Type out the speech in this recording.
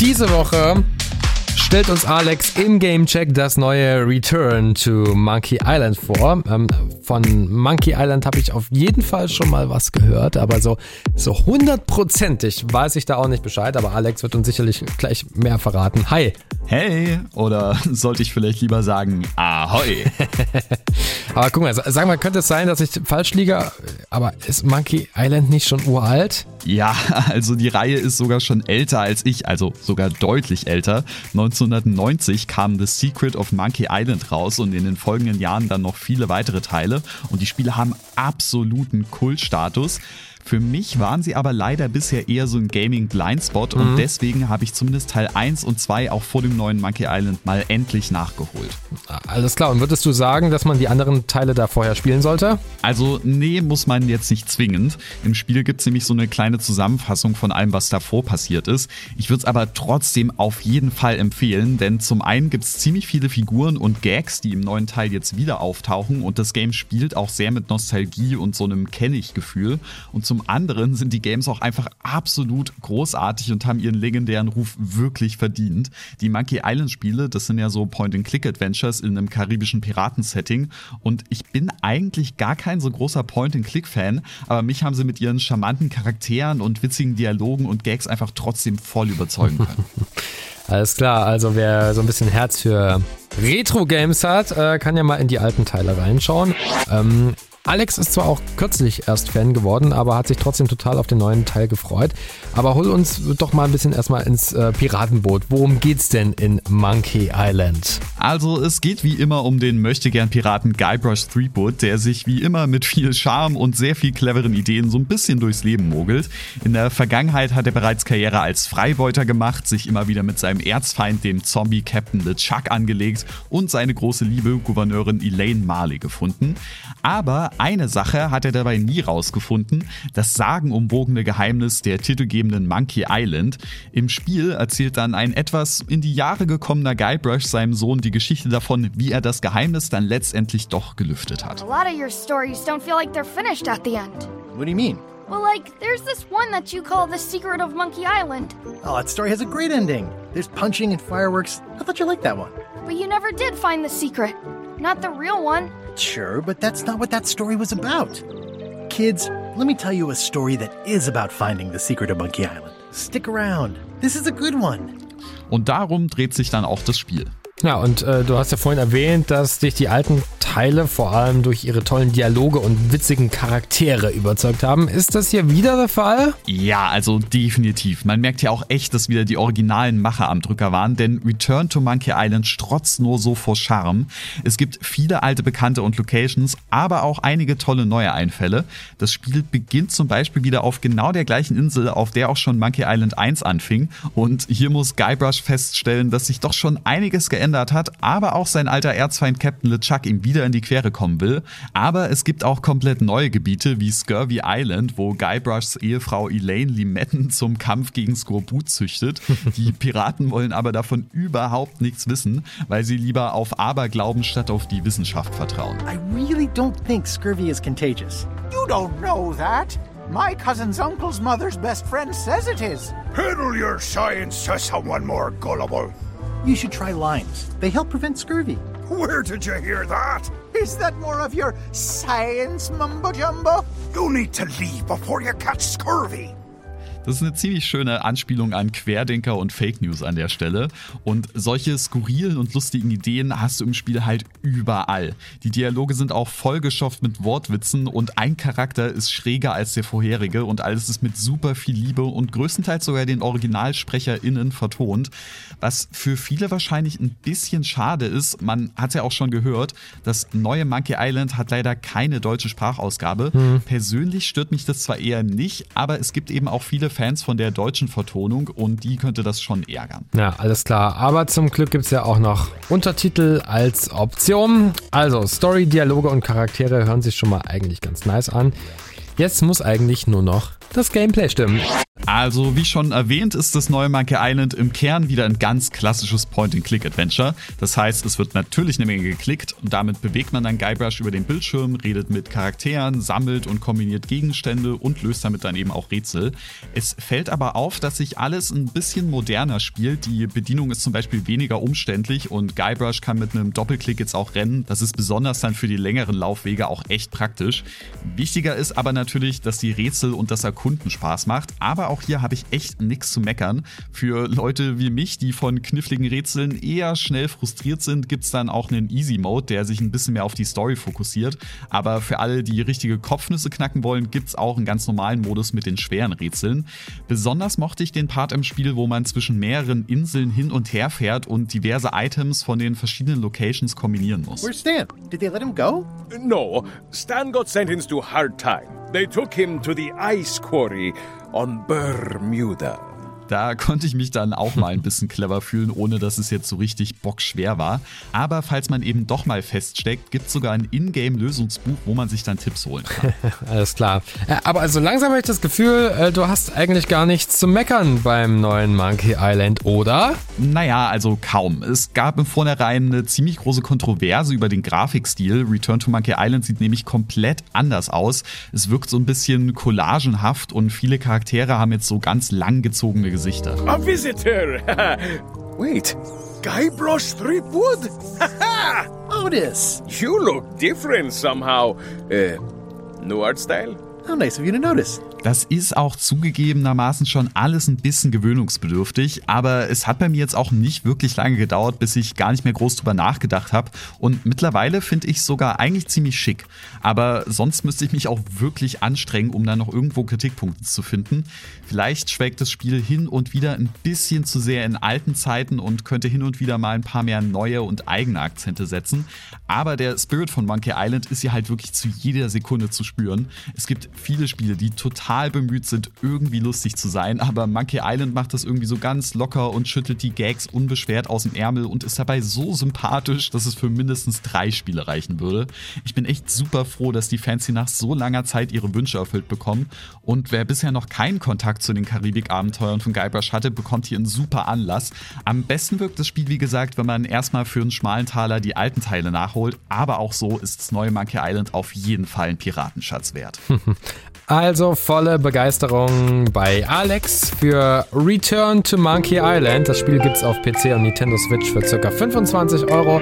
Diese Woche stellt uns Alex im Gamecheck das neue Return to Monkey Island vor. Ähm, von Monkey Island habe ich auf jeden Fall schon mal was gehört, aber so so hundertprozentig weiß ich da auch nicht Bescheid. Aber Alex wird uns sicherlich gleich mehr verraten. Hi. Hey, oder sollte ich vielleicht lieber sagen Ahoi? aber guck mal, sag mal, könnte es sein, dass ich falsch liege? Aber ist Monkey Island nicht schon uralt? Ja, also die Reihe ist sogar schon älter als ich, also sogar deutlich älter. 1990 kam The Secret of Monkey Island raus und in den folgenden Jahren dann noch viele weitere Teile. Und die Spiele haben absoluten Kultstatus. Für mich waren sie aber leider bisher eher so ein Gaming-Blindspot mhm. und deswegen habe ich zumindest Teil 1 und 2 auch vor dem neuen Monkey Island mal endlich nachgeholt. Alles klar, und würdest du sagen, dass man die anderen Teile da vorher spielen sollte? Also, nee, muss man jetzt nicht zwingend. Im Spiel gibt es nämlich so eine kleine Zusammenfassung von allem, was davor passiert ist. Ich würde es aber trotzdem auf jeden Fall empfehlen, denn zum einen gibt es ziemlich viele Figuren und Gags, die im neuen Teil jetzt wieder auftauchen und das Game spielt auch sehr mit Nostalgie und so einem Kennig-Gefühl. Und zum zum anderen sind die Games auch einfach absolut großartig und haben ihren legendären Ruf wirklich verdient. Die Monkey Island Spiele, das sind ja so Point-and-Click-Adventures in einem karibischen Piratensetting und ich bin eigentlich gar kein so großer Point-and-Click-Fan, aber mich haben sie mit ihren charmanten Charakteren und witzigen Dialogen und Gags einfach trotzdem voll überzeugen können. Alles klar, also wer so ein bisschen Herz für Retro-Games hat, äh, kann ja mal in die alten Teile reinschauen. Ähm, Alex ist zwar auch kürzlich erst Fan geworden, aber hat sich trotzdem total auf den neuen Teil gefreut. Aber hol uns doch mal ein bisschen erstmal ins äh, Piratenboot. Worum geht's denn in Monkey Island? Also, es geht wie immer um den Möchtegern-Piraten Guybrush Threepwood, der sich wie immer mit viel Charme und sehr viel cleveren Ideen so ein bisschen durchs Leben mogelt. In der Vergangenheit hat er bereits Karriere als Freibeuter gemacht, sich immer wieder mit seinem Erzfeind, dem Zombie-Captain LeChuck, angelegt und seine große Liebe, Gouverneurin Elaine Marley, gefunden. Aber eine Sache hat er dabei nie rausgefunden, das sagenumwogene Geheimnis der titelgebenden Monkey Island. Im Spiel erzählt dann ein etwas in die Jahre gekommener Guybrush seinem Sohn die Geschichte davon, wie er das Geheimnis dann letztendlich doch gelüftet hat. A lot of your stories don't feel like they're finished at the end. What do you mean? Well, like, there's this one that you call The Secret of Monkey Island. Oh, that story has a great ending. There's punching and fireworks. I thought you liked that one. But you never did find the secret. Not the real one. Sure, but that's not what that story was about. Kids, let me tell you a story that is about finding the secret of Monkey Island. Stick around. This is a good one. Und darum dreht sich dann auch das Spiel. Ja, und äh, du hast ja vorhin erwähnt, dass dich die alten Teile vor allem durch ihre tollen Dialoge und witzigen Charaktere überzeugt haben. Ist das hier wieder der Fall? Ja, also definitiv. Man merkt ja auch echt, dass wieder die originalen Macher am Drücker waren, denn Return to Monkey Island strotzt nur so vor Charme. Es gibt viele alte Bekannte und Locations, aber auch einige tolle neue Einfälle. Das Spiel beginnt zum Beispiel wieder auf genau der gleichen Insel, auf der auch schon Monkey Island 1 anfing. Und hier muss Guybrush feststellen, dass sich doch schon einiges geändert geändert hat, aber auch sein alter Erzfeind Captain LeChuck ihm wieder in die Quere kommen will. Aber es gibt auch komplett neue Gebiete wie Scurvy Island, wo Guybrushs Ehefrau Elaine Limetten zum Kampf gegen Skorbut züchtet. Die Piraten wollen aber davon überhaupt nichts wissen, weil sie lieber auf Aberglauben statt auf die Wissenschaft vertrauen. I really don't think scurvy is contagious. You don't know that. My cousin's uncle's mother's best friend says it is. Peddle your science to someone more gullible. You should try limes. They help prevent scurvy. Where did you hear that? Is that more of your science mumbo jumbo? You need to leave before you catch scurvy. Das ist eine ziemlich schöne Anspielung an Querdenker und Fake News an der Stelle. Und solche skurrilen und lustigen Ideen hast du im Spiel halt überall. Die Dialoge sind auch vollgeschofft mit Wortwitzen und ein Charakter ist schräger als der vorherige und alles ist mit super viel Liebe und größtenteils sogar den OriginalsprecherInnen vertont. Was für viele wahrscheinlich ein bisschen schade ist, man hat ja auch schon gehört, das neue Monkey Island hat leider keine deutsche Sprachausgabe. Mhm. Persönlich stört mich das zwar eher nicht, aber es gibt eben auch viele Fans von der deutschen Vertonung und die könnte das schon ärgern. Ja, alles klar. Aber zum Glück gibt es ja auch noch Untertitel als Option. Also Story, Dialoge und Charaktere hören sich schon mal eigentlich ganz nice an. Jetzt muss eigentlich nur noch das Gameplay stimmen. Also, wie schon erwähnt, ist das neue Monkey Island im Kern wieder ein ganz klassisches Point-and-Click-Adventure. Das heißt, es wird natürlich eine Menge geklickt und damit bewegt man dann Guybrush über den Bildschirm, redet mit Charakteren, sammelt und kombiniert Gegenstände und löst damit dann eben auch Rätsel. Es fällt aber auf, dass sich alles ein bisschen moderner spielt. Die Bedienung ist zum Beispiel weniger umständlich und Guybrush kann mit einem Doppelklick jetzt auch rennen. Das ist besonders dann für die längeren Laufwege auch echt praktisch. Wichtiger ist aber natürlich, dass die Rätsel und das Erkunden Spaß macht, aber auch auch hier habe ich echt nichts zu meckern. Für Leute wie mich, die von kniffligen Rätseln eher schnell frustriert sind, gibt es dann auch einen Easy Mode, der sich ein bisschen mehr auf die Story fokussiert. Aber für alle, die richtige Kopfnüsse knacken wollen, gibt es auch einen ganz normalen Modus mit den schweren Rätseln. Besonders mochte ich den Part im Spiel, wo man zwischen mehreren Inseln hin und her fährt und diverse Items von den verschiedenen Locations kombinieren muss. Where's Stan? Did they let him go? No, Stan got sentenced to hard time. They took him to the ice quarry on Bermuda. Da konnte ich mich dann auch mal ein bisschen clever fühlen, ohne dass es jetzt so richtig bockschwer war. Aber falls man eben doch mal feststeckt, gibt es sogar ein Ingame-Lösungsbuch, wo man sich dann Tipps holen kann. Alles klar. Aber also langsam habe ich das Gefühl, äh, du hast eigentlich gar nichts zu meckern beim neuen Monkey Island, oder? Naja, also kaum. Es gab im Vornherein eine ziemlich große Kontroverse über den Grafikstil. Return to Monkey Island sieht nämlich komplett anders aus. Es wirkt so ein bisschen collagenhaft und viele Charaktere haben jetzt so ganz langgezogene Gesichter. A visitor! Wait, Guybrush Threepwood? Otis! you look different somehow. Uh, new art style? How nice of you to notice. Das ist auch zugegebenermaßen schon alles ein bisschen gewöhnungsbedürftig, aber es hat bei mir jetzt auch nicht wirklich lange gedauert, bis ich gar nicht mehr groß drüber nachgedacht habe. Und mittlerweile finde ich sogar eigentlich ziemlich schick. Aber sonst müsste ich mich auch wirklich anstrengen, um da noch irgendwo Kritikpunkte zu finden. Vielleicht schwelgt das Spiel hin und wieder ein bisschen zu sehr in alten Zeiten und könnte hin und wieder mal ein paar mehr neue und eigene Akzente setzen. Aber der Spirit von Monkey Island ist ja halt wirklich zu jeder Sekunde zu spüren. Es gibt viele Spiele, die total bemüht sind, irgendwie lustig zu sein, aber Monkey Island macht das irgendwie so ganz locker und schüttelt die Gags unbeschwert aus dem Ärmel und ist dabei so sympathisch, dass es für mindestens drei Spiele reichen würde. Ich bin echt super froh, dass die Fans hier nach so langer Zeit ihre Wünsche erfüllt bekommen und wer bisher noch keinen Kontakt zu den Karibik-Abenteuern von Guybrush hatte, bekommt hier einen super Anlass. Am besten wirkt das Spiel, wie gesagt, wenn man erstmal für einen schmalen Taler die alten Teile nachholt, aber auch so ist das neue Monkey Island auf jeden Fall ein Piratenschatz wert. Also volle Begeisterung bei Alex für Return to Monkey Island. Das Spiel gibt's auf PC und Nintendo Switch für ca. 25 Euro.